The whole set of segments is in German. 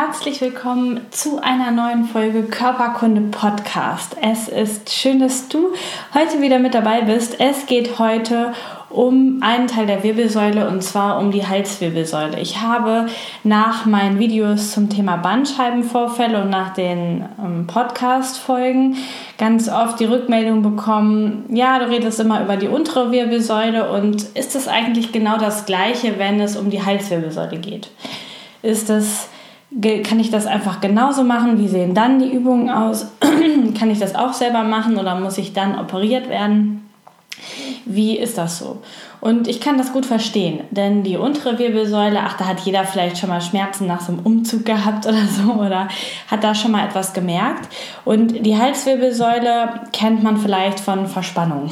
Herzlich willkommen zu einer neuen Folge Körperkunde Podcast. Es ist schön, dass du heute wieder mit dabei bist. Es geht heute um einen Teil der Wirbelsäule und zwar um die Halswirbelsäule. Ich habe nach meinen Videos zum Thema Bandscheibenvorfälle und nach den ähm, Podcast-Folgen ganz oft die Rückmeldung bekommen, ja, du redest immer über die untere Wirbelsäule und ist es eigentlich genau das gleiche, wenn es um die Halswirbelsäule geht? Ist es kann ich das einfach genauso machen? Wie sehen dann die Übungen aus? kann ich das auch selber machen oder muss ich dann operiert werden? Wie ist das so? Und ich kann das gut verstehen, denn die untere Wirbelsäule, ach, da hat jeder vielleicht schon mal Schmerzen nach so einem Umzug gehabt oder so oder hat da schon mal etwas gemerkt. Und die Halswirbelsäule kennt man vielleicht von Verspannung.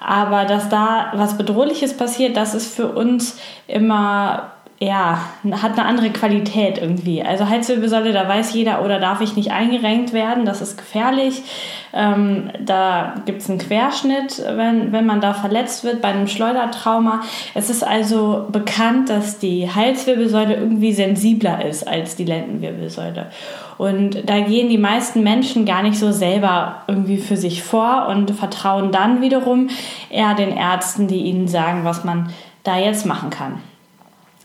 Aber dass da was Bedrohliches passiert, das ist für uns immer ja, hat eine andere Qualität irgendwie. Also Halswirbelsäule, da weiß jeder, oder darf ich nicht eingerenkt werden, das ist gefährlich. Ähm, da gibt es einen Querschnitt, wenn, wenn man da verletzt wird bei einem Schleudertrauma. Es ist also bekannt, dass die Halswirbelsäule irgendwie sensibler ist als die Lendenwirbelsäule. Und da gehen die meisten Menschen gar nicht so selber irgendwie für sich vor und vertrauen dann wiederum eher den Ärzten, die ihnen sagen, was man da jetzt machen kann.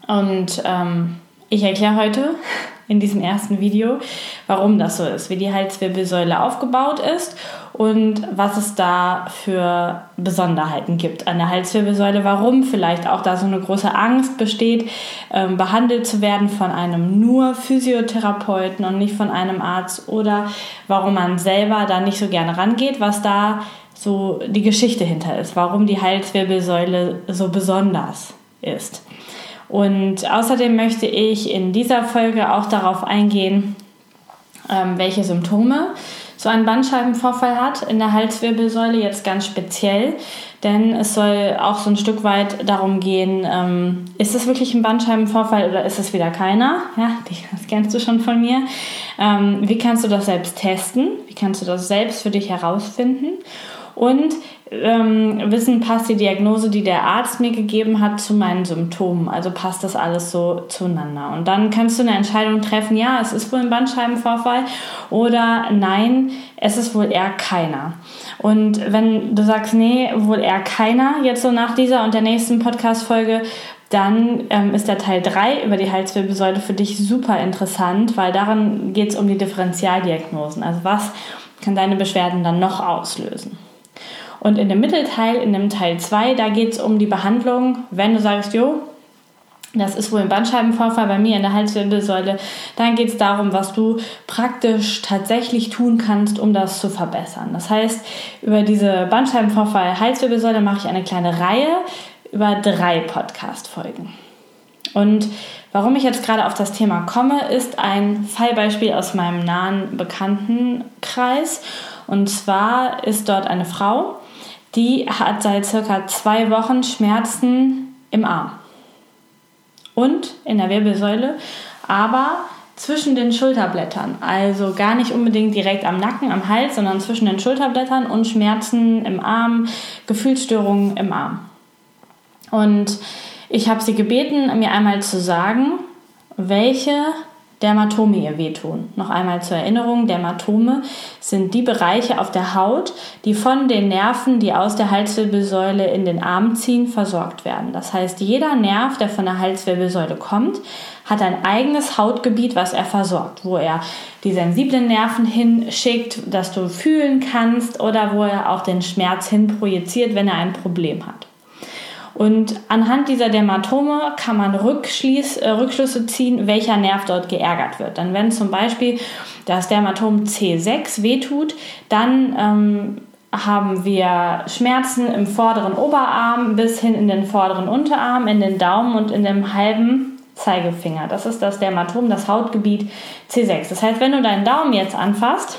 Und ähm, ich erkläre heute in diesem ersten Video, warum das so ist, wie die Halswirbelsäule aufgebaut ist und was es da für Besonderheiten gibt an der Halswirbelsäule, warum vielleicht auch da so eine große Angst besteht, ähm, behandelt zu werden von einem nur Physiotherapeuten und nicht von einem Arzt oder warum man selber da nicht so gerne rangeht, was da so die Geschichte hinter ist, warum die Halswirbelsäule so besonders ist. Und außerdem möchte ich in dieser Folge auch darauf eingehen, ähm, welche Symptome so ein Bandscheibenvorfall hat in der Halswirbelsäule jetzt ganz speziell, denn es soll auch so ein Stück weit darum gehen, ähm, ist es wirklich ein Bandscheibenvorfall oder ist es wieder keiner? Ja, das kennst du schon von mir. Ähm, wie kannst du das selbst testen? Wie kannst du das selbst für dich herausfinden? Und ähm, wissen, passt die Diagnose, die der Arzt mir gegeben hat, zu meinen Symptomen. Also passt das alles so zueinander. Und dann kannst du eine Entscheidung treffen, ja, es ist wohl ein Bandscheibenvorfall oder nein, es ist wohl eher keiner. Und wenn du sagst, nee, wohl eher keiner, jetzt so nach dieser und der nächsten Podcast-Folge, dann ähm, ist der Teil 3 über die Halswirbelsäule für dich super interessant, weil darin geht es um die Differentialdiagnosen. Also was kann deine Beschwerden dann noch auslösen? Und in dem Mittelteil, in dem Teil 2, da geht es um die Behandlung, wenn du sagst, jo, das ist wohl ein Bandscheibenvorfall bei mir in der Halswirbelsäule. Dann geht es darum, was du praktisch tatsächlich tun kannst, um das zu verbessern. Das heißt, über diese Bandscheibenvorfall Halswirbelsäule mache ich eine kleine Reihe über drei Podcast-Folgen. Und warum ich jetzt gerade auf das Thema komme, ist ein Fallbeispiel aus meinem nahen Bekanntenkreis. Und zwar ist dort eine Frau, die hat seit circa zwei Wochen Schmerzen im Arm und in der Wirbelsäule, aber zwischen den Schulterblättern. Also gar nicht unbedingt direkt am Nacken, am Hals, sondern zwischen den Schulterblättern und Schmerzen im Arm, Gefühlsstörungen im Arm. Und ich habe sie gebeten, mir einmal zu sagen, welche Dermatome ihr wehtun. Noch einmal zur Erinnerung, Dermatome sind die Bereiche auf der Haut, die von den Nerven, die aus der Halswirbelsäule in den Arm ziehen, versorgt werden. Das heißt, jeder Nerv, der von der Halswirbelsäule kommt, hat ein eigenes Hautgebiet, was er versorgt, wo er die sensiblen Nerven hinschickt, dass du fühlen kannst oder wo er auch den Schmerz hinprojiziert, wenn er ein Problem hat. Und anhand dieser Dermatome kann man Rückschließ, äh, Rückschlüsse ziehen, welcher Nerv dort geärgert wird. Dann wenn zum Beispiel das Dermatom C6 wehtut, dann ähm, haben wir Schmerzen im vorderen Oberarm bis hin in den vorderen Unterarm, in den Daumen und in dem halben Zeigefinger. Das ist das Dermatom, das Hautgebiet C6. Das heißt, wenn du deinen Daumen jetzt anfasst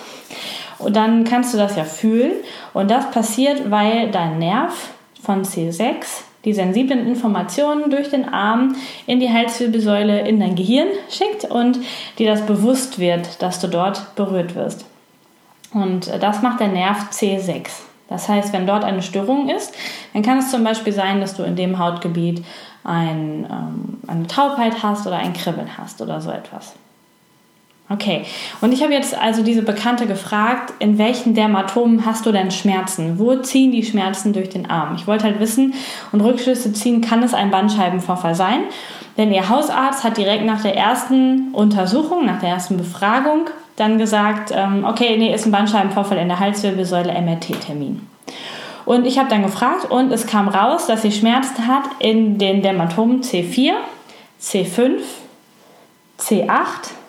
dann kannst du das ja fühlen. Und das passiert, weil dein Nerv von C6 die sensiblen Informationen durch den Arm in die Halswirbelsäule in dein Gehirn schickt und dir das bewusst wird, dass du dort berührt wirst. Und das macht der Nerv C6. Das heißt, wenn dort eine Störung ist, dann kann es zum Beispiel sein, dass du in dem Hautgebiet ein, ähm, eine Taubheit hast oder ein Kribbeln hast oder so etwas. Okay, und ich habe jetzt also diese Bekannte gefragt, in welchen Dermatomen hast du denn Schmerzen? Wo ziehen die Schmerzen durch den Arm? Ich wollte halt wissen und Rückschlüsse ziehen, kann es ein Bandscheibenvorfall sein? Denn ihr Hausarzt hat direkt nach der ersten Untersuchung, nach der ersten Befragung dann gesagt, ähm, okay, nee, ist ein Bandscheibenvorfall in der Halswirbelsäule, MRT-Termin. Und ich habe dann gefragt und es kam raus, dass sie Schmerzen hat in den Dermatomen C4, C5, C8,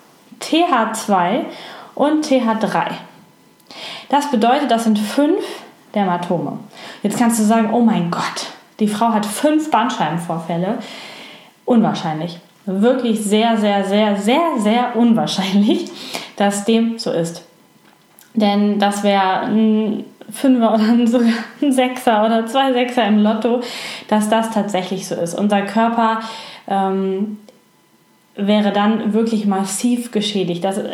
TH2 und TH3. Das bedeutet, das sind fünf Dermatome. Jetzt kannst du sagen, oh mein Gott, die Frau hat fünf Bandscheibenvorfälle. Unwahrscheinlich. Wirklich sehr, sehr, sehr, sehr, sehr unwahrscheinlich, dass dem so ist. Denn das wäre ein Fünfer oder sogar ein Sechser oder zwei Sechser im Lotto, dass das tatsächlich so ist. Unser Körper ähm, wäre dann wirklich massiv geschädigt. Das äh,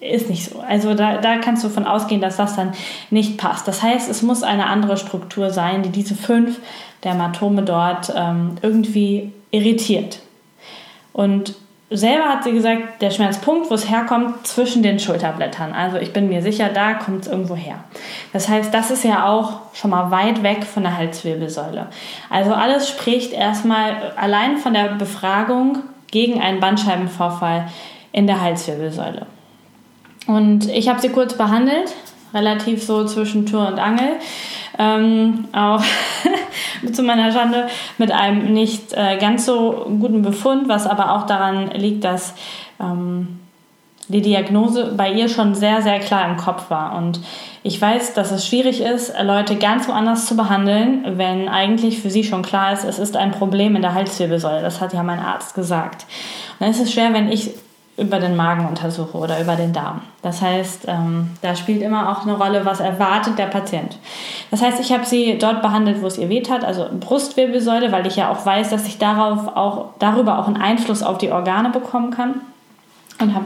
ist nicht so. Also da, da kannst du davon ausgehen, dass das dann nicht passt. Das heißt, es muss eine andere Struktur sein, die diese fünf Dermatome dort ähm, irgendwie irritiert. Und selber hat sie gesagt, der Schmerzpunkt, wo es herkommt, zwischen den Schulterblättern. Also ich bin mir sicher, da kommt es irgendwo her. Das heißt, das ist ja auch schon mal weit weg von der Halswirbelsäule. Also alles spricht erstmal allein von der Befragung gegen einen Bandscheibenvorfall in der Halswirbelsäule. Und ich habe sie kurz behandelt, relativ so zwischen Tür und Angel. Ähm, auch zu meiner Schande mit einem nicht äh, ganz so guten Befund, was aber auch daran liegt, dass ähm, die Diagnose bei ihr schon sehr, sehr klar im Kopf war. Und ich weiß, dass es schwierig ist, Leute ganz woanders zu behandeln, wenn eigentlich für sie schon klar ist, es ist ein Problem in der Halswirbelsäule. Das hat ja mein Arzt gesagt. Und dann ist es schwer, wenn ich über den Magen untersuche oder über den Darm. Das heißt, ähm, da spielt immer auch eine Rolle, was erwartet der Patient. Das heißt, ich habe sie dort behandelt, wo es ihr weht hat, also Brustwirbelsäule, weil ich ja auch weiß, dass ich darauf auch, darüber auch einen Einfluss auf die Organe bekommen kann und habe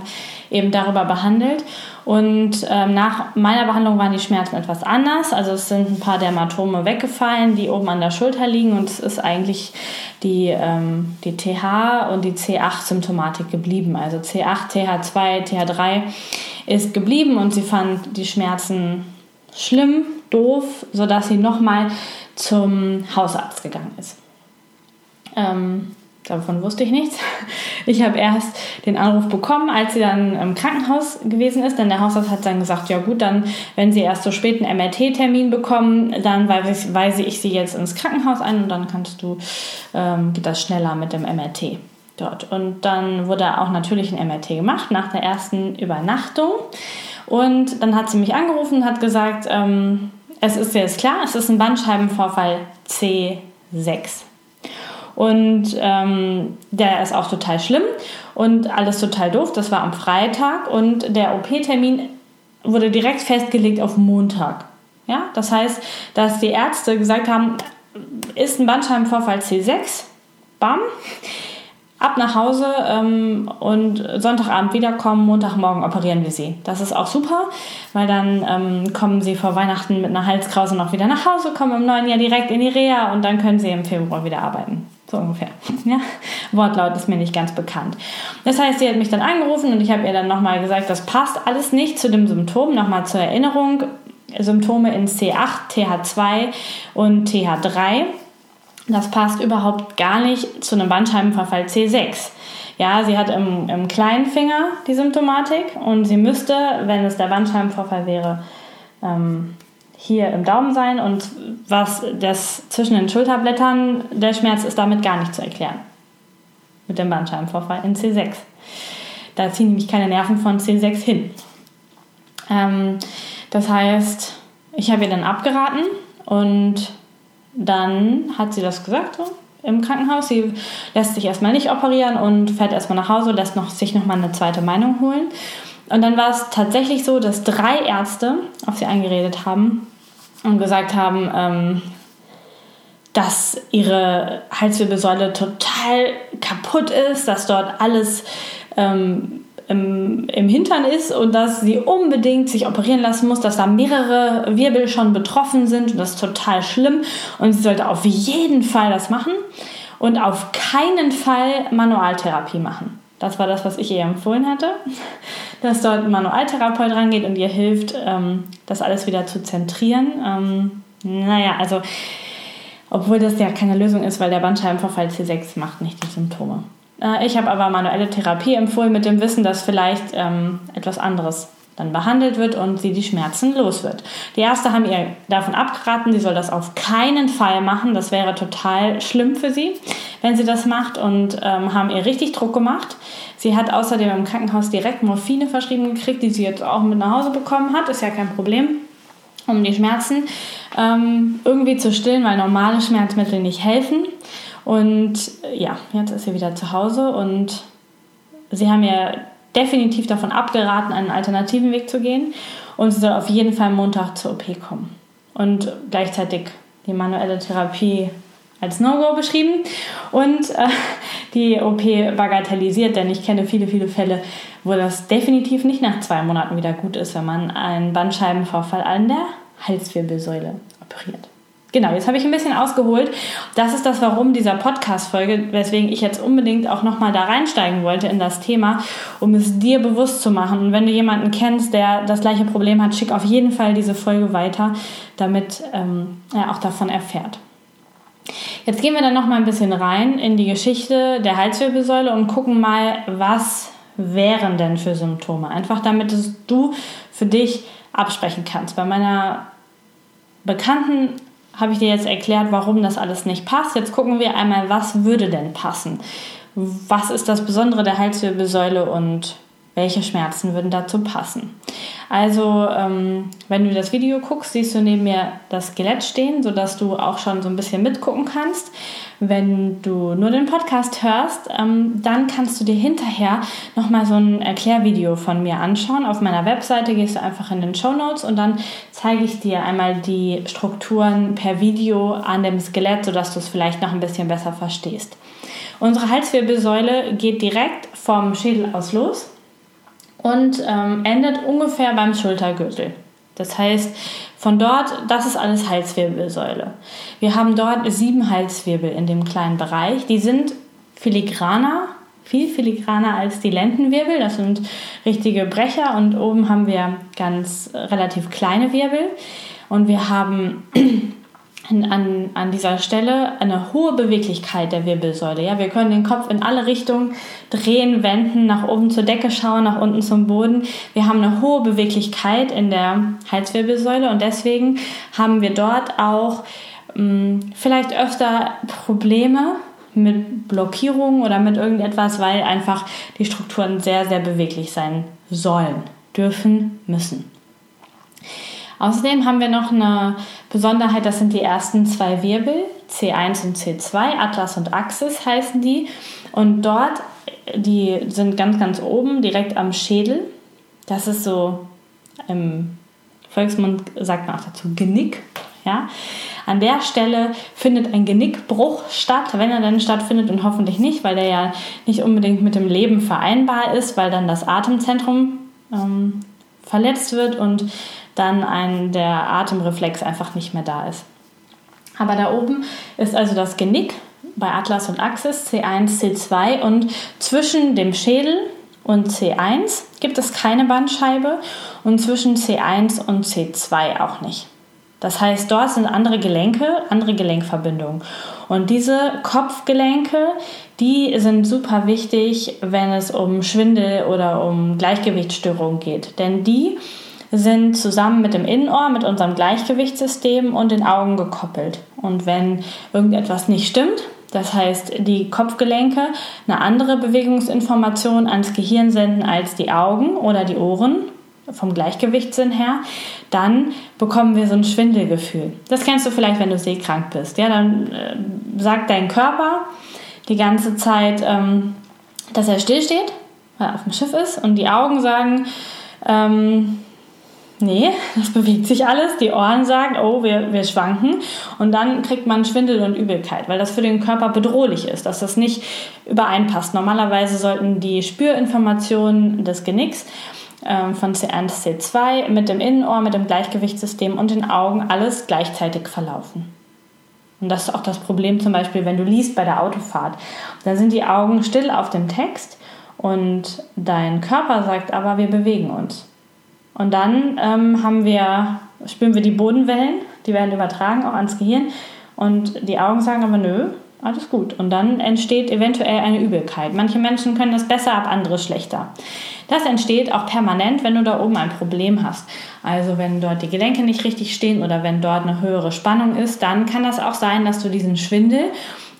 eben darüber behandelt. Und ähm, nach meiner Behandlung waren die Schmerzen etwas anders. Also es sind ein paar Dermatome weggefallen, die oben an der Schulter liegen und es ist eigentlich die, ähm, die TH und die C8-Symptomatik geblieben. Also C8, TH2, TH3 ist geblieben und sie fand die Schmerzen schlimm, doof, sodass sie nochmal zum Hausarzt gegangen ist. Ähm, Davon wusste ich nichts. Ich habe erst den Anruf bekommen, als sie dann im Krankenhaus gewesen ist, denn der Hausarzt hat dann gesagt, ja gut, dann, wenn sie erst so spät einen MRT-Termin bekommen, dann weise ich sie jetzt ins Krankenhaus ein und dann kannst du, ähm, geht das schneller mit dem MRT dort. Und dann wurde auch natürlich ein MRT gemacht nach der ersten Übernachtung. Und dann hat sie mich angerufen und hat gesagt, ähm, es ist jetzt klar, es ist ein Bandscheibenvorfall C6. Und ähm, der ist auch total schlimm und alles total doof. Das war am Freitag und der OP-Termin wurde direkt festgelegt auf Montag. Ja, das heißt, dass die Ärzte gesagt haben, ist ein Bandscheibenvorfall C6, bam, ab nach Hause ähm, und Sonntagabend wiederkommen, Montagmorgen operieren wir sie. Das ist auch super, weil dann ähm, kommen sie vor Weihnachten mit einer Halskrause noch wieder nach Hause, kommen im neuen Jahr direkt in die Reha und dann können sie im Februar wieder arbeiten. So ungefähr. Ja? Wortlaut ist mir nicht ganz bekannt. Das heißt, sie hat mich dann angerufen und ich habe ihr dann nochmal gesagt, das passt alles nicht zu dem Symptom. Nochmal zur Erinnerung, Symptome in C8, TH2 und TH3. Das passt überhaupt gar nicht zu einem Bandscheibenverfall C6. Ja, sie hat im, im kleinen Finger die Symptomatik und sie müsste, wenn es der Bandscheibenvorfall wäre, ähm, hier im Daumen sein und was das zwischen den Schulterblättern, der Schmerz ist damit gar nicht zu erklären. Mit dem Bandscheibenvorfall in C6. Da ziehen nämlich keine Nerven von C6 hin. Ähm, das heißt, ich habe ihr dann abgeraten und dann hat sie das gesagt so, im Krankenhaus. Sie lässt sich erstmal nicht operieren und fährt erstmal nach Hause, lässt noch, sich nochmal eine zweite Meinung holen. Und dann war es tatsächlich so, dass drei Ärzte auf sie eingeredet haben und gesagt haben, ähm, dass ihre Halswirbelsäule total kaputt ist, dass dort alles ähm, im, im Hintern ist und dass sie unbedingt sich operieren lassen muss, dass da mehrere Wirbel schon betroffen sind und das ist total schlimm und sie sollte auf jeden Fall das machen und auf keinen Fall Manualtherapie machen. Das war das, was ich ihr empfohlen hatte, dass dort ein Manualtherapeut rangeht und ihr hilft, ähm, das alles wieder zu zentrieren. Ähm, naja, also obwohl das ja keine Lösung ist, weil der Bandscheibenvorfall C6 macht nicht die Symptome. Äh, ich habe aber manuelle Therapie empfohlen mit dem Wissen, dass vielleicht ähm, etwas anderes dann behandelt wird und sie die Schmerzen los wird. Die Ärzte haben ihr davon abgeraten, sie soll das auf keinen Fall machen. Das wäre total schlimm für sie, wenn sie das macht und ähm, haben ihr richtig Druck gemacht. Sie hat außerdem im Krankenhaus direkt Morphine verschrieben gekriegt, die sie jetzt auch mit nach Hause bekommen hat. Ist ja kein Problem, um die Schmerzen ähm, irgendwie zu stillen, weil normale Schmerzmittel nicht helfen. Und ja, jetzt ist sie wieder zu Hause und sie haben ihr definitiv davon abgeraten, einen alternativen Weg zu gehen. Und sie soll auf jeden Fall Montag zur OP kommen. Und gleichzeitig die manuelle Therapie als No-Go beschrieben und äh, die OP bagatellisiert, denn ich kenne viele, viele Fälle, wo das definitiv nicht nach zwei Monaten wieder gut ist, wenn man einen Bandscheibenvorfall an der Halswirbelsäule operiert. Genau, jetzt habe ich ein bisschen ausgeholt. Das ist das Warum dieser Podcast-Folge, weswegen ich jetzt unbedingt auch nochmal da reinsteigen wollte in das Thema, um es dir bewusst zu machen. Und wenn du jemanden kennst, der das gleiche Problem hat, schick auf jeden Fall diese Folge weiter, damit ähm, er auch davon erfährt. Jetzt gehen wir dann nochmal ein bisschen rein in die Geschichte der Halswirbelsäule und gucken mal, was wären denn für Symptome. Einfach damit du für dich absprechen kannst. Bei meiner Bekannten habe ich dir jetzt erklärt, warum das alles nicht passt. Jetzt gucken wir einmal, was würde denn passen? Was ist das Besondere der Halswirbelsäule und welche Schmerzen würden dazu passen? Also, ähm, wenn du das Video guckst, siehst du neben mir das Skelett stehen, sodass du auch schon so ein bisschen mitgucken kannst. Wenn du nur den Podcast hörst, ähm, dann kannst du dir hinterher nochmal so ein Erklärvideo von mir anschauen. Auf meiner Webseite gehst du einfach in den Show Notes und dann zeige ich dir einmal die Strukturen per Video an dem Skelett, sodass du es vielleicht noch ein bisschen besser verstehst. Unsere Halswirbelsäule geht direkt vom Schädel aus los und ähm, endet ungefähr beim Schultergürtel. Das heißt, von dort, das ist alles Halswirbelsäule. Wir haben dort sieben Halswirbel in dem kleinen Bereich. Die sind filigraner, viel filigraner als die Lendenwirbel. Das sind richtige Brecher und oben haben wir ganz relativ kleine Wirbel. Und wir haben an, an dieser Stelle eine hohe Beweglichkeit der Wirbelsäule. Ja, wir können den Kopf in alle Richtungen drehen, wenden, nach oben zur Decke schauen, nach unten zum Boden. Wir haben eine hohe Beweglichkeit in der Halswirbelsäule und deswegen haben wir dort auch mh, hm, vielleicht öfter Probleme mit Blockierungen oder mit irgendetwas, weil einfach die Strukturen sehr, sehr beweglich sein sollen, dürfen, müssen. Außerdem haben wir noch eine Besonderheit, das sind die ersten zwei Wirbel, C1 und C2, Atlas und Axis heißen die. Und dort, die sind ganz, ganz oben, direkt am Schädel. Das ist so, im Volksmund sagt man auch dazu Genick. Ja? An der Stelle findet ein Genickbruch statt, wenn er dann stattfindet und hoffentlich nicht, weil der ja nicht unbedingt mit dem Leben vereinbar ist, weil dann das Atemzentrum ähm, verletzt wird und dann ein, der Atemreflex einfach nicht mehr da ist. Aber da oben ist also das Genick bei Atlas und Axis C1, C2 und zwischen dem Schädel und C1 gibt es keine Bandscheibe und zwischen C1 und C2 auch nicht. Das heißt, dort sind andere Gelenke, andere Gelenkverbindungen. Und diese Kopfgelenke, die sind super wichtig, wenn es um Schwindel oder um Gleichgewichtsstörungen geht. Denn die sind zusammen mit dem Innenohr, mit unserem Gleichgewichtssystem und den Augen gekoppelt. Und wenn irgendetwas nicht stimmt, das heißt, die Kopfgelenke eine andere Bewegungsinformation ans Gehirn senden als die Augen oder die Ohren, vom Gleichgewichtssinn her, dann bekommen wir so ein Schwindelgefühl. Das kennst du vielleicht, wenn du seekrank bist. Ja, dann äh, sagt dein Körper die ganze Zeit, ähm, dass er stillsteht, weil er auf dem Schiff ist, und die Augen sagen, ähm, nee, das bewegt sich alles. Die Ohren sagen, oh, wir, wir schwanken. Und dann kriegt man Schwindel und Übelkeit, weil das für den Körper bedrohlich ist, dass das nicht übereinpasst. Normalerweise sollten die Spürinformationen des Genicks ähm, von C1, C2 mit dem Innenohr, mit dem Gleichgewichtssystem und den Augen alles gleichzeitig verlaufen. Und das ist auch das Problem zum Beispiel, wenn du liest bei der Autofahrt. Da sind die Augen still auf dem Text und dein Körper sagt aber, wir bewegen uns. Und dann ähm, haben wir, spüren wir die Bodenwellen, die werden übertragen auch ans Gehirn. Und die Augen sagen aber, nö, alles gut. Und dann entsteht eventuell eine Übelkeit. Manche Menschen können das besser ab, andere schlechter. Das entsteht auch permanent, wenn du da oben ein Problem hast. Also wenn dort die Gelenke nicht richtig stehen oder wenn dort eine höhere Spannung ist, dann kann das auch sein, dass du diesen Schwindel,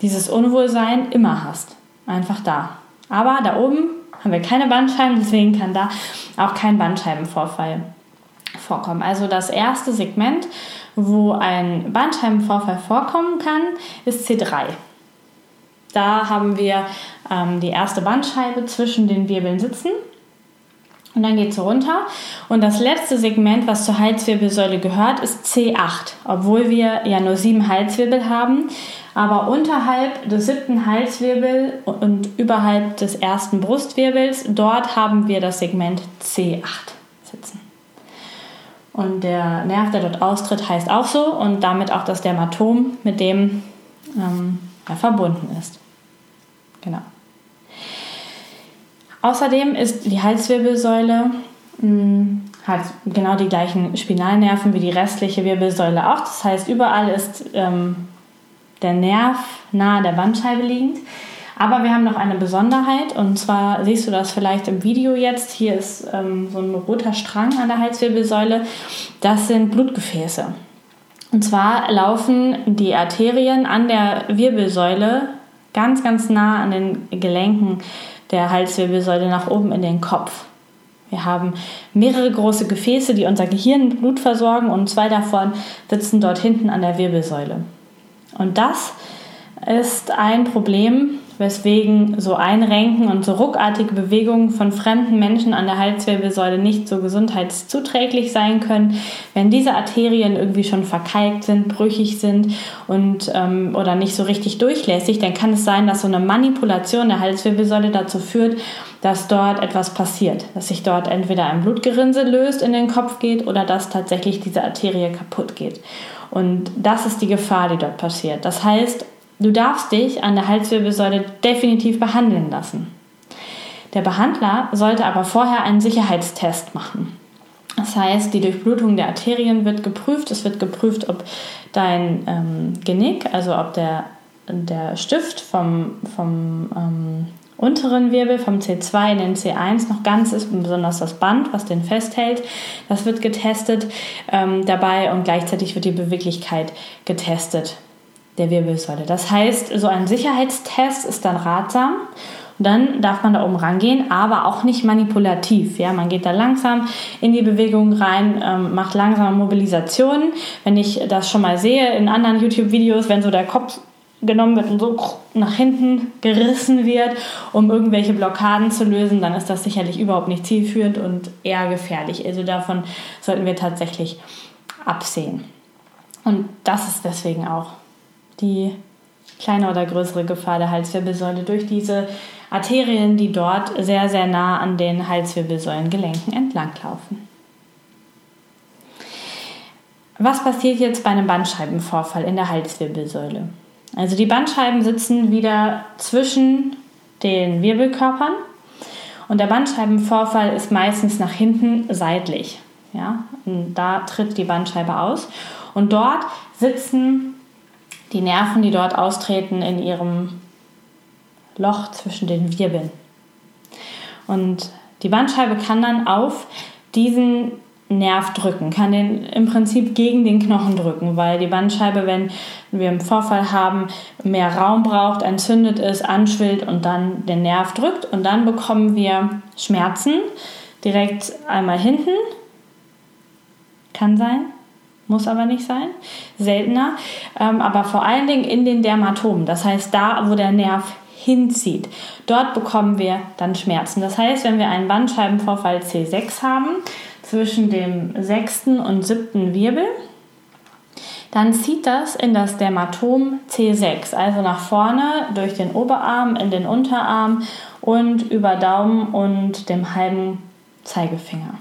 dieses Unwohlsein immer hast. Einfach da. Aber da oben haben wir keine Bandscheiben, deswegen kann da auch kein Bandscheibenvorfall vorkommen. Also das erste Segment, wo ein Bandscheibenvorfall vorkommen kann, ist C3. Da haben wir ähm, die erste Bandscheibe zwischen den Wirbeln sitzen. Und dann geht es runter. Und das letzte Segment, was zur Halswirbelsäule gehört, ist C8. Obwohl wir ja nur sieben Halswirbel haben. Aber unterhalb des siebten Halswirbel und überhalb des ersten Brustwirbels, dort haben wir das Segment C8 sitzen. Und der Nerv, der dort austritt, heißt auch so und damit auch das Dermatom, mit dem ähm, er verbunden ist. Genau. Außerdem ist die Halswirbelsäule mh, hm, hat genau die gleichen Spinalnerven wie die restliche Wirbelsäule auch. Das heißt, überall ist ähm, der Nerv nahe der Bandscheibe liegend. Aber wir haben noch eine Besonderheit und zwar siehst du das vielleicht im Video jetzt. Hier ist ähm, so ein roter Strang an der Halswirbelsäule. Das sind Blutgefäße. Und zwar laufen die Arterien an der Wirbelsäule ganz, ganz nah an den Gelenken der Halswirbelsäule nach oben in den Kopf. Wir haben mehrere große Gefäße, die unser Gehirn mit Blut versorgen und zwei davon sitzen dort hinten an der Wirbelsäule. Und das ist ein Problem, weswegen so Einrenken und so ruckartige Bewegungen von fremden Menschen an der Halswirbelsäule nicht so gesundheitszuträglich sein können. Wenn diese Arterien irgendwie schon verkalkt sind, brüchig sind und ähm, oder nicht so richtig durchlässig, dann kann es sein, dass so eine Manipulation der Halswirbelsäule dazu führt, dass dort etwas passiert, dass sich dort entweder ein Blutgerinnsel löst, in den Kopf geht oder dass tatsächlich diese Arterie kaputt geht. Und das ist die Gefahr, die dort passiert. Das heißt, Du darfst dich an der Halswirbelsäule definitiv behandeln lassen. Der Behandler sollte aber vorher einen Sicherheitstest machen. Das heißt, die Durchblutung der Arterien wird geprüft. Es wird geprüft, ob dein ähm, Genick, also ob der, der Stift vom, vom ähm, unteren Wirbel, vom C2 in den C1 noch ganz ist, besonders das Band, was den festhält. Das wird getestet ähm, dabei und gleichzeitig wird die Beweglichkeit getestet der Wirbelsäule. Das heißt, so ein Sicherheitstest ist dann ratsam. Und dann darf man da oben rangehen, aber auch nicht manipulativ. Ja, man geht da langsam in die Bewegung rein, ähm, macht langsame Mobilisationen. Wenn ich das schon mal sehe in anderen YouTube-Videos, wenn so der Kopf genommen wird und so nach hinten gerissen wird, um irgendwelche Blockaden zu lösen, dann ist das sicherlich überhaupt nicht zielführend und eher gefährlich. Also davon sollten wir tatsächlich absehen. Und das ist deswegen auch die kleine oder größere Gefahr der Halswirbelsäule durch diese Arterien, die dort sehr, sehr nah an den Halswirbelsäulengelenken entlanglaufen. Was passiert jetzt bei einem Bandscheibenvorfall in der Halswirbelsäule? Also die Bandscheiben sitzen wieder zwischen den Wirbelkörpern und der Bandscheibenvorfall ist meistens nach hinten seitlich. Ja? Und da tritt die Bandscheibe aus und dort sitzen die Nerven, die dort austreten, in ihrem Loch zwischen den Wirbeln. Und die Bandscheibe kann dann auf diesen Nerv drücken, kann den im Prinzip gegen den Knochen drücken, weil die Bandscheibe, wenn wir einen Vorfall haben, mehr Raum braucht, entzündet ist, anschwillt und dann den Nerv drückt. Und dann bekommen wir Schmerzen direkt einmal hinten, kann sein, muss aber nicht sein, seltener, ähm, aber vor allen Dingen in den Dermatomen, das heißt da, wo der Nerv hinzieht. Dort bekommen wir dann Schmerzen. Das heißt, wenn wir einen Bandscheibenvorfall C6 haben, zwischen dem sechsten und siebten Wirbel, dann zieht das in das Dermatom C6, also nach vorne durch den Oberarm, in den Unterarm und über Daumen und dem halben Zeigefinger.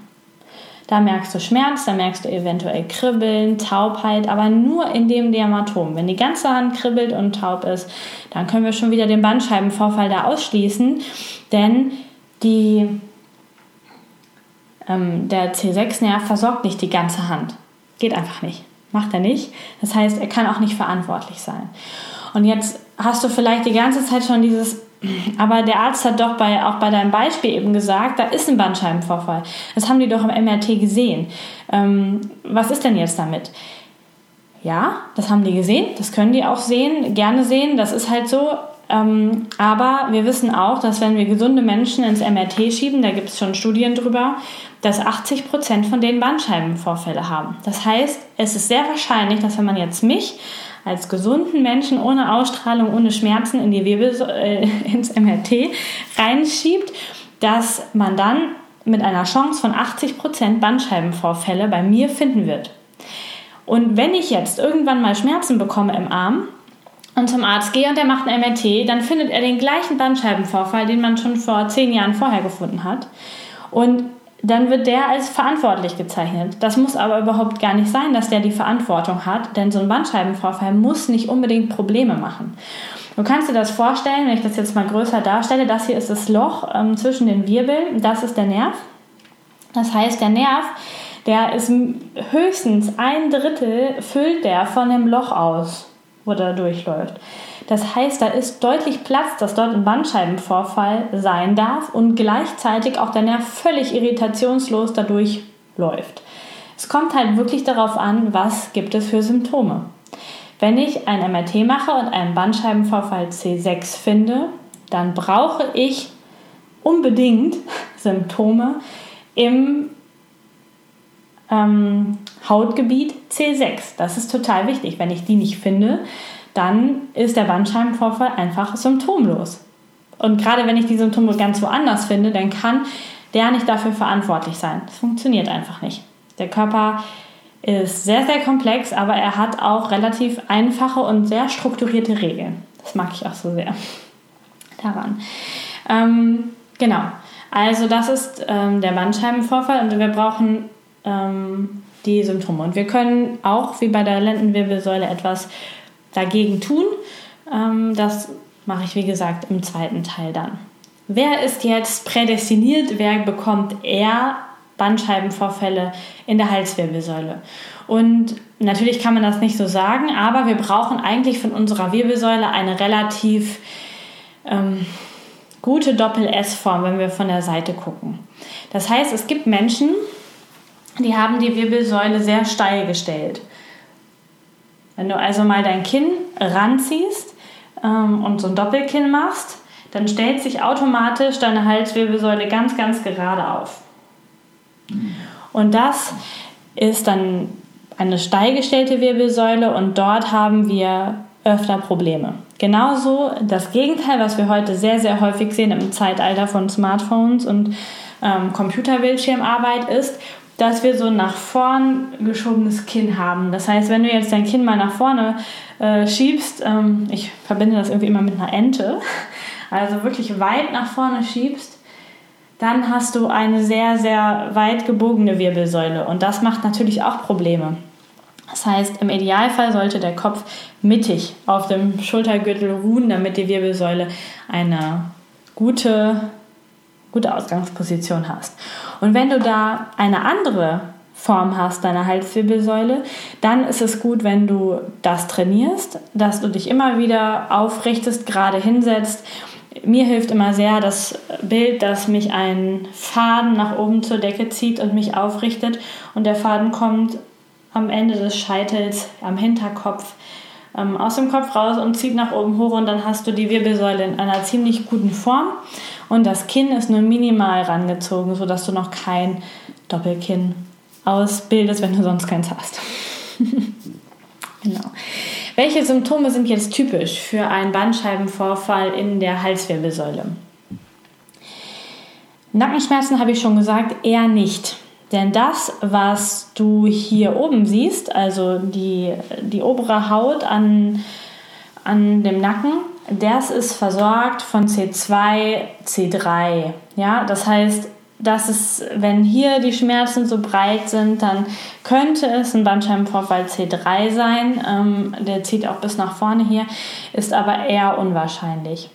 Da merkst du Schmerz, da merkst du eventuell Kribbeln, Taubheit, aber nur in dem Dermatom. Wenn die ganze Hand kribbelt und taub ist, dann können wir schon wieder den Bandscheibenvorfall da ausschließen, denn die, ähm, der C6-Nerv versorgt nicht die ganze Hand. Geht einfach nicht. Macht er nicht. Das heißt, er kann auch nicht verantwortlich sein. Und jetzt hast du vielleicht die ganze Zeit schon dieses aber der Arzt hat doch bei, auch bei deinem Beispiel eben gesagt, da ist ein Bandscheibenvorfall. Das haben die doch im MRT gesehen. Ähm, was ist denn jetzt damit? Ja, das haben die gesehen, das können die auch sehen, gerne sehen, das ist halt so. Ähm, aber wir wissen auch, dass wenn wir gesunde Menschen ins MRT schieben, da gibt es schon Studien drüber, dass 80 Prozent von denen Bandscheibenvorfälle haben. Das heißt, es ist sehr wahrscheinlich, dass wenn man jetzt mich als gesunden Menschen ohne Ausstrahlung, ohne Schmerzen in die Wirbel, äh, ins MRT reinschiebt, dass man dann mit einer Chance von 80% Bandscheibenvorfälle bei mir finden wird. Und wenn ich jetzt irgendwann mal Schmerzen bekomme im Arm und zum Arzt gehe und der macht ein MRT, dann findet er den gleichen Bandscheibenvorfall, den man schon vor zehn Jahren vorher gefunden hat. Und dann wird der als verantwortlich gezeichnet. Das muss aber überhaupt gar nicht sein, dass der die Verantwortung hat, denn so ein Bandscheibenvorfall muss nicht unbedingt Probleme machen. Du kannst dir das vorstellen, wenn ich das jetzt mal größer darstelle, das hier ist das Loch ähm, zwischen den Wirbeln, das ist der Nerv. Das heißt, der Nerv, der ist höchstens ein Drittel füllt der von dem Loch aus, wo der durchläuft. Das heißt, da ist deutlich Platz, dass dort ein Bandscheibenvorfall sein darf und gleichzeitig auch der Nerv völlig irritationslos dadurch läuft. Es kommt halt wirklich darauf an, was gibt es für Symptome. Wenn ich ein MRT mache und einen Bandscheibenvorfall C6 finde, dann brauche ich unbedingt Symptome im ähm, Hautgebiet C6. Das ist total wichtig. Wenn ich die nicht finde, dann ist der Bandscheibenvorfall einfach symptomlos. Und gerade wenn ich die Symptome ganz woanders finde, dann kann der nicht dafür verantwortlich sein. Das funktioniert einfach nicht. Der Körper ist sehr, sehr komplex, aber er hat auch relativ einfache und sehr strukturierte Regeln. Das mag ich auch so sehr daran. Ähm, genau. Also das ist ähm, der Bandscheibenvorfall und wir brauchen ähm, die Symptome. Und wir können auch, wie bei der Lendenwirbelsäule, etwas dagegen tun. Ähm, das mache ich, wie gesagt, im zweiten Teil dann. Wer ist jetzt prädestiniert? Wer bekommt eher Bandscheibenvorfälle in der Halswirbelsäule? Und natürlich kann man das nicht so sagen, aber wir brauchen eigentlich von unserer Wirbelsäule eine relativ ähm, gute Doppel-S-Form, wenn wir von der Seite gucken. Das heißt, es gibt Menschen, die haben die Wirbelsäule sehr steil gestellt. Wenn du also mal dein Kinn ranziehst ähm, und so ein Doppelkinn machst, dann stellt sich automatisch deine Halswirbelsäule ganz, ganz gerade auf. Und das ist dann eine steilgestellte Wirbelsäule und dort haben wir öfter Probleme. Genauso das Gegenteil, was wir heute sehr, sehr häufig sehen im Zeitalter von Smartphones und ähm, Computerbildschirmarbeit ist, dass wir so nach vorn geschobenes Kinn haben. Das heißt, wenn du jetzt dein Kinn mal nach vorne äh, schiebst, ähm, ich verbinde das irgendwie immer mit einer Ente, also wirklich weit nach vorne schiebst, dann hast du eine sehr, sehr weit gebogene Wirbelsäule und das macht natürlich auch Probleme. Das heißt, im Idealfall sollte der Kopf mittig auf dem Schultergürtel ruhen, damit die Wirbelsäule eine gute gute Ausgangsposition hast. Und wenn du da eine andere Form hast, deiner Halswirbelsäule, dann ist es gut, wenn du das trainierst, dass du dich immer wieder aufrichtest, gerade hinsetzt. Mir hilft immer sehr das Bild, dass mich ein Faden nach oben zur Decke zieht und mich aufrichtet und der Faden kommt am Ende des Scheitels, am Hinterkopf, ähm, aus dem Kopf raus und zieht nach oben hoch und dann hast du die Wirbelsäule in einer ziemlich guten Form und das Kinn ist nur minimal rangezogen, sodass du noch kein Doppelkinn ausbildest, wenn du sonst keins hast. genau. Welche Symptome sind jetzt typisch für einen Bandscheibenvorfall in der Halswirbelsäule? Nackenschmerzen habe ich schon gesagt, eher nicht. Denn das, was du hier oben siehst, also die, die obere Haut an, an dem Nacken, das ist versorgt von C2, C3. Ja, das heißt, dass es, wenn hier die Schmerzen so breit sind, dann könnte es ein Bandscheibenvorfall C3 sein. Ähm, der zieht auch bis nach vorne hier, ist aber eher unwahrscheinlich,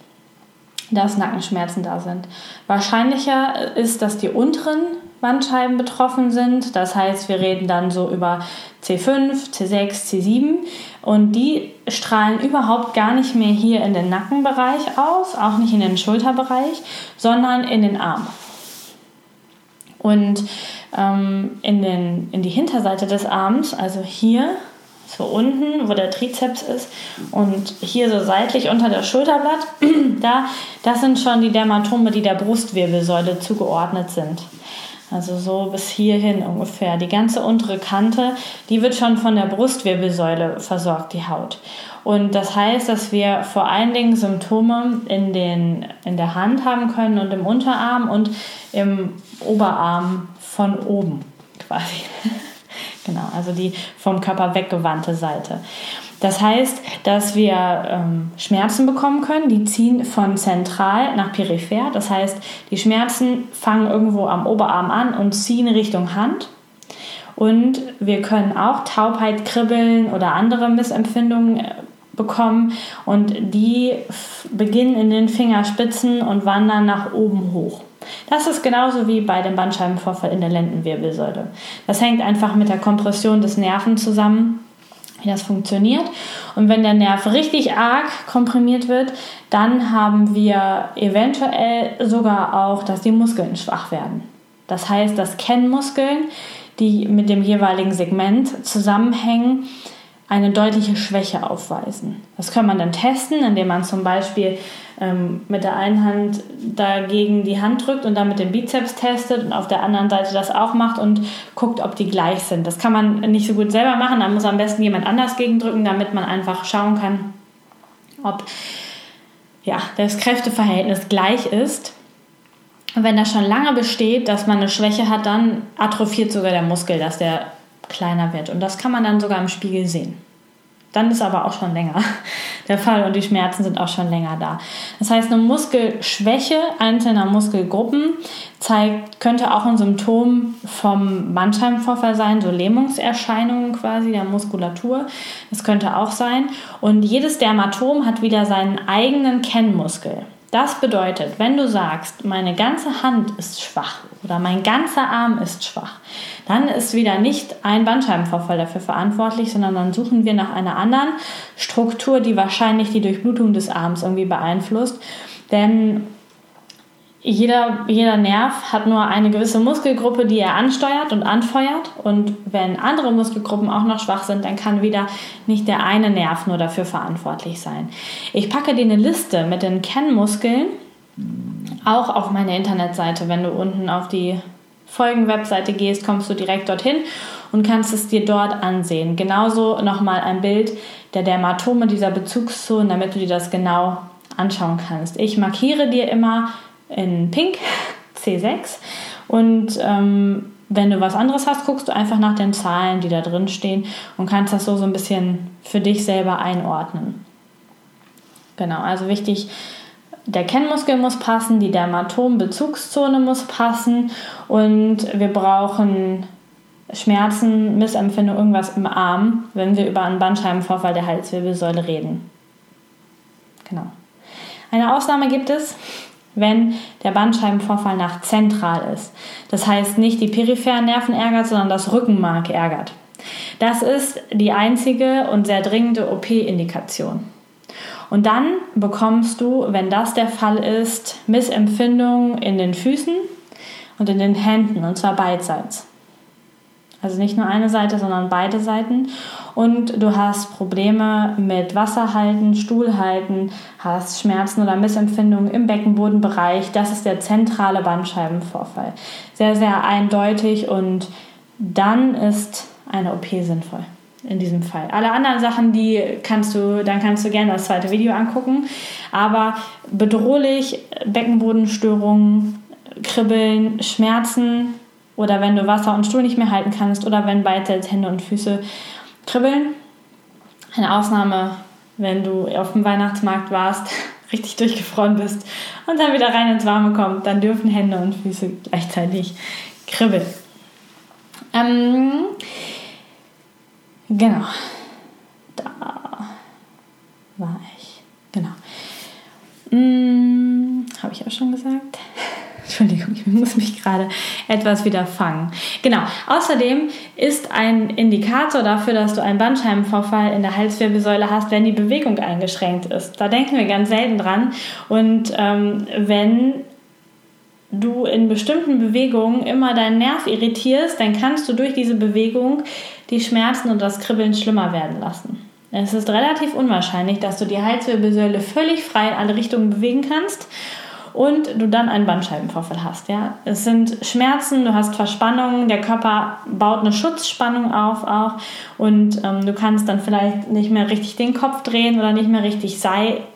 dass Nackenschmerzen da sind. Wahrscheinlicher ist, dass die unteren Bandscheiben betroffen sind. Das heißt, wir reden dann so über C5, C6, C7 und die strahlen überhaupt gar nicht mehr hier in den Nackenbereich aus, auch nicht in den Schulterbereich, sondern in den Arm. Und ähm, in, den, in die Hinterseite des Arms, also hier so unten, wo der Trizeps ist und hier so seitlich unter der Schulterblatt, da, das sind schon die Dermatome, die der Brustwirbelsäule zugeordnet sind. Also so bis hierhin ungefähr. Die ganze untere Kante, die wird schon von der Brustwirbelsäule versorgt, die Haut. Und das heißt, dass wir vor allen Dingen Symptome in, den, in der Hand haben können und im Unterarm und im Oberarm von oben quasi. Genau, also die vom Körper weggewandte Seite. Das heißt, dass wir ähm, Schmerzen bekommen können, die ziehen von zentral nach peripher. Das heißt, die Schmerzen fangen irgendwo am Oberarm an und ziehen Richtung Hand. Und wir können auch Taubheit, Kribbeln oder andere Missempfindungen äh, bekommen und die beginnen in den Fingerspitzen und wandern nach oben hoch. Das ist genauso wie bei dem Bandscheibenvorfall in der Lendenwirbelsäule. Das hängt einfach mit der Kompression des Nerven zusammen wie das funktioniert. Und wenn der Nerv richtig arg komprimiert wird, dann haben wir eventuell sogar auch, dass die Muskeln schwach werden. Das heißt, dass Kennmuskeln, die mit dem jeweiligen Segment zusammenhängen, eine deutliche Schwäche aufweisen. Das kann man dann testen, indem man zum Beispiel ähm, mit der einen Hand dagegen die Hand drückt und dann mit dem Bizeps testet und auf der anderen Seite das auch macht und guckt, ob die gleich sind. Das kann man nicht so gut selber machen, da muss am besten jemand anders gegendrücken, damit man einfach schauen kann, ob ja, das Kräfteverhältnis gleich ist. Und wenn das schon lange besteht, dass man eine Schwäche hat, dann atrophiert sogar der Muskel, dass der kleiner wird. Und das kann man dann sogar im Spiegel sehen. Dann ist aber auch schon länger der Fall und die Schmerzen sind auch schon länger da. Das heißt, eine Muskelschwäche einzelner Muskelgruppen zeigt, könnte auch ein Symptom vom Bandscheibenvorfall sein, so Lähmungserscheinungen quasi der Muskulatur. Das könnte auch sein. Und jedes Dermatom hat wieder seinen eigenen Kennmuskel. Das bedeutet, wenn du sagst, meine ganze Hand ist schwach oder mein ganzer Arm ist schwach, dann ist wieder nicht ein Bandscheibenvorfall dafür verantwortlich, sondern dann suchen wir nach einer anderen Struktur, die wahrscheinlich die Durchblutung des Arms irgendwie beeinflusst. Denn jeder, jeder Nerv hat nur eine gewisse Muskelgruppe, die er ansteuert und anfeuert. Und wenn andere Muskelgruppen auch noch schwach sind, dann kann wieder nicht der eine Nerv nur dafür verantwortlich sein. Ich packe dir eine Liste mit den Kennmuskeln auch auf meine Internetseite. Wenn du unten auf die Folgen-Webseite gehst, kommst du direkt dorthin und kannst es dir dort ansehen. Genauso nochmal ein Bild der Dermatome dieser Bezugszonen, damit du dir das genau anschauen kannst. Ich markiere dir immer in Pink, C6. Und ähm, wenn du was anderes hast, guckst du einfach nach den Zahlen, die da drin stehen und kannst das so, so ein bisschen für dich selber einordnen. Genau, also wichtig, der Kennmuskel muss passen, die Dermatom-Bezugszone muss passen und wir brauchen Schmerzen, Missempfindung, irgendwas im Arm, wenn wir über einen Bandscheibenvorfall der Halswirbelsäule reden. Genau. Eine Ausnahme gibt es, wenn der Bandscheibenvorfall nach zentral ist. Das heißt nicht die peripheren Nerven ärgert, sondern das Rückenmark ärgert. Das ist die einzige und sehr dringende OP-Indikation. Und dann bekommst du, wenn das der Fall ist, Missempfindungen in den Füßen und in den Händen, und zwar beidseits. Also nicht nur eine Seite, sondern beide Seiten. Und du hast Probleme mit Wasserhalten, Stuhlhalten, hast Schmerzen oder Missempfindungen im Beckenbodenbereich. Das ist der zentrale Bandscheibenvorfall. Sehr, sehr eindeutig und dann ist eine OP sinnvoll. In diesem Fall. Alle anderen Sachen, die kannst du, dann kannst du gerne das zweite Video angucken. Aber bedrohlich, Beckenbodenstörungen, Kribbeln, Schmerzen oder wenn du Wasser und Stuhl nicht mehr halten kannst oder wenn beidseits Hände und Füße kribbeln. Eine Ausnahme, wenn du auf dem Weihnachtsmarkt warst, richtig durchgefroren bist und dann wieder rein ins Warme kommt, dann dürfen Hände und Füße gleichzeitig kribbeln. Ähm, genau. Da war ich. Genau. Hm, Habe ich auch schon gesagt. Entschuldigung, ich muss mich gerade etwas wieder fangen. Genau. Außerdem ist ein Indikator dafür, dass du einen Bandscheibenvorfall in der Halswirbelsäule hast, wenn die Bewegung eingeschränkt ist. Da denken wir ganz selten dran. Und ähm, wenn du in bestimmten Bewegungen immer deinen Nerv irritierst, dann kannst du durch diese Bewegung die Schmerzen und das Kribbeln schlimmer werden lassen. Es ist relativ unwahrscheinlich, dass du die Halswirbelsäule völlig frei in alle Richtungen bewegen kannst und du dann einen Bandscheibenvorfall hast. Ja? Es sind Schmerzen, du hast Verspannungen, der Körper baut eine Schutzspannung auf auch und ähm, du kannst dann vielleicht nicht mehr richtig den Kopf drehen oder nicht mehr richtig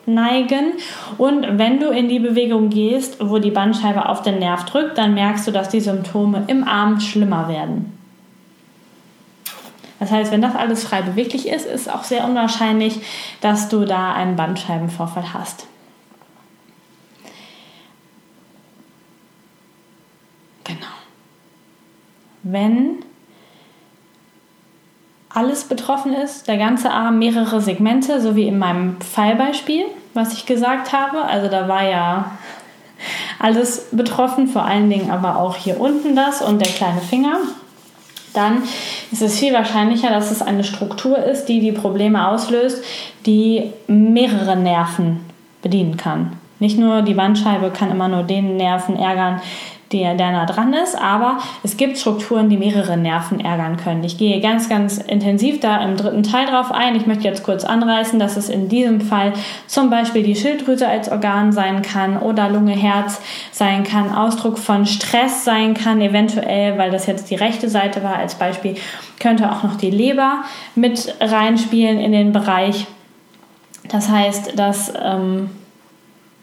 neigen. Und wenn du in die Bewegung gehst, wo die Bandscheibe auf den Nerv drückt, dann merkst du, dass die Symptome im Arm schlimmer werden. Das heißt, wenn das alles frei beweglich ist, ist auch sehr unwahrscheinlich, dass du da einen Bandscheibenvorfall hast. Wenn alles betroffen ist, der ganze Arm, mehrere Segmente, so wie in meinem Fallbeispiel, was ich gesagt habe. Also da war ja alles betroffen, vor allen Dingen aber auch hier unten das und der kleine Finger. Dann ist es viel wahrscheinlicher, dass es eine Struktur ist, die die Probleme auslöst, die mehrere Nerven bedienen kann. Nicht nur die Bandscheibe kann immer nur den Nerven ärgern, der, der nah dran ist, aber es gibt Strukturen, die mehrere Nerven ärgern können. Ich gehe ganz, ganz intensiv da im dritten Teil drauf ein. Ich möchte jetzt kurz anreißen, dass es in diesem Fall zum Beispiel die Schilddrüse als Organ sein kann oder Lunge, Herz sein kann, Ausdruck von Stress sein kann, eventuell, weil das jetzt die rechte Seite war als Beispiel, könnte auch noch die Leber mit reinspielen in den Bereich. Das heißt, dass ähm,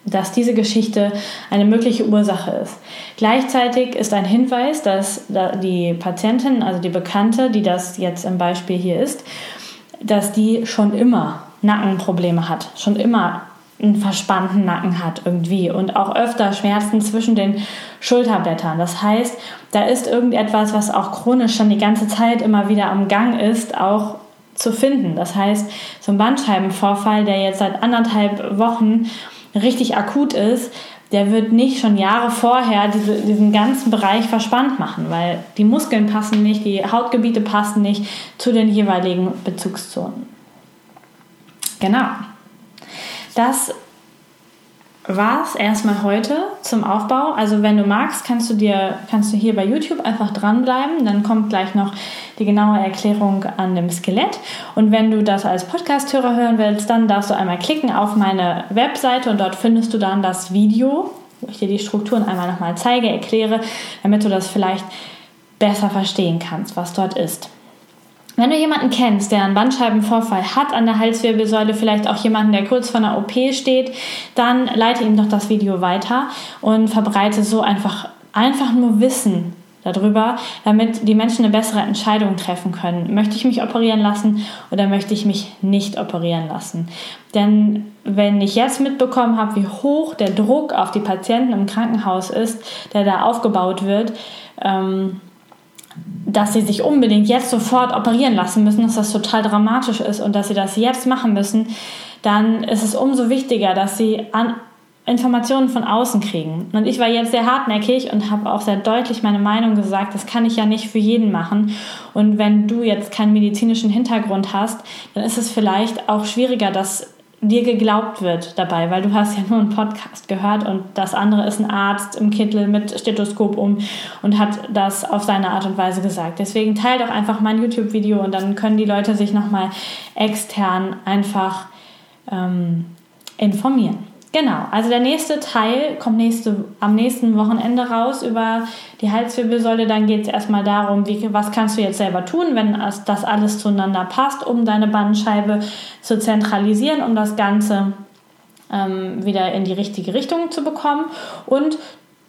dass diese Geschichte eine mögliche Ursache ist. Gleichzeitig ist ein Hinweis, dass die Patientin, also die Bekannte, die das jetzt im Beispiel hier ist, dass die schon immer Nackenprobleme hat, schon immer einen verspannten Nacken hat irgendwie und auch öfter Schmerzen zwischen den Schulterblättern. Das heißt, da ist irgendetwas, was auch chronisch schon die ganze Zeit immer wieder am Gang ist, auch zu finden. Das heißt, so ein Bandscheibenvorfall, der jetzt seit anderthalb Wochen richtig akut ist, der wird nicht schon Jahre vorher diese, diesen ganzen Bereich verspannt machen, weil die Muskeln passen nicht, die Hautgebiete passen nicht zu den jeweiligen Bezugszonen. Genau. Das war es erstmal heute zum Aufbau. Also wenn du magst, kannst du dir kannst du hier bei YouTube einfach dranbleiben. Dann kommt gleich noch die genaue Erklärung an dem Skelett. Und wenn du das als Podcast-Hörer hören willst, dann darfst du einmal klicken auf meine Webseite und dort findest du dann das Video, wo ich dir die Strukturen einmal nochmal zeige, erkläre, damit du das vielleicht besser verstehen kannst, was dort ist. Wenn du jemanden kennst, der einen Bandscheibenvorfall hat an der Halswirbelsäule, vielleicht auch jemanden, der kurz vor einer OP steht, dann leite ihm doch das Video weiter und verbreite so einfach, einfach nur Wissen darüber, damit die Menschen eine bessere Entscheidung treffen können. Möchte ich mich operieren lassen oder möchte ich mich nicht operieren lassen? Denn wenn ich jetzt mitbekommen habe, wie hoch der Druck auf die Patienten im Krankenhaus ist, der da aufgebaut wird, ähm, dass sie sich unbedingt jetzt sofort operieren lassen müssen, dass das total dramatisch ist und dass sie das jetzt machen müssen, dann ist es umso wichtiger, dass sie an Informationen von außen kriegen. Und ich war jetzt sehr hartnäckig und habe auch sehr deutlich meine Meinung gesagt, das kann ich ja nicht für jeden machen. Und wenn du jetzt keinen medizinischen Hintergrund hast, dann ist es vielleicht auch schwieriger, das dir geglaubt wird dabei, weil du hast ja nur einen Podcast gehört und das andere ist ein Arzt im Kittel mit Stethoskop um und hat das auf seine Art und Weise gesagt. Deswegen teile doch einfach mein YouTube-Video und dann können die Leute sich nochmal extern einfach ähm, informieren. Genau, also der nächste Teil kommt nächste, am nächsten Wochenende raus über die Halswirbelsäule. Dann geht es erstmal darum, wie, was kannst du jetzt selber tun, wenn das alles zueinander passt, um deine Bandscheibe zu zentralisieren, um das Ganze ähm, wieder in die richtige Richtung zu bekommen. Und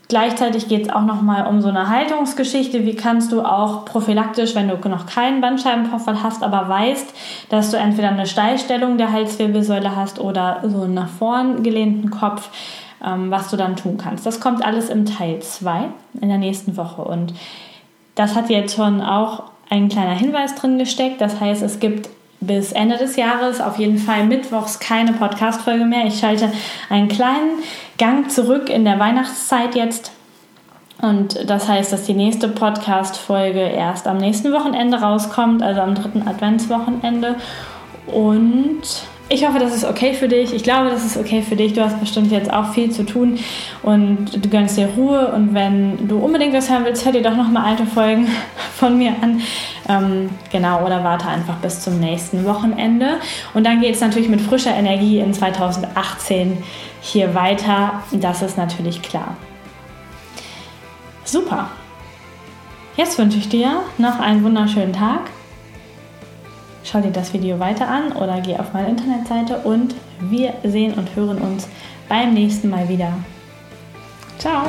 Gleichzeitig geht es auch nochmal um so eine Haltungsgeschichte. Wie kannst du auch prophylaktisch, wenn du noch keinen Bandscheibenvorfall hast, aber weißt, dass du entweder eine Steilstellung der Halswirbelsäule hast oder so einen nach vorn gelehnten Kopf, ähm, was du dann tun kannst. Das kommt alles im Teil 2 in der nächsten Woche. Und das hat jetzt schon auch ein kleiner Hinweis drin gesteckt. Das heißt, es gibt bis Ende des Jahres auf jeden Fall mittwochs keine Podcast-Folge mehr. Ich schalte einen kleinen Gang zurück in der Weihnachtszeit jetzt. Und das heißt, dass die nächste Podcast-Folge erst am nächsten Wochenende rauskommt, also am dritten Adventswochenende. Und ich hoffe, das ist okay für dich. Ich glaube, das ist okay für dich. Du hast bestimmt jetzt auch viel zu tun und du gönnst dir Ruhe. Und wenn du unbedingt was hören willst, hör dir doch nochmal alte Folgen von mir an. Ähm, genau, oder warte einfach bis zum nächsten Wochenende. Und dann geht es natürlich mit frischer Energie in 2018 hier weiter. Das ist natürlich klar. Super. Jetzt wünsche ich dir noch einen wunderschönen Tag schau dir das Video weiter an oder geh auf meine Internetseite und wir sehen und hören uns beim nächsten Mal wieder. Ciao!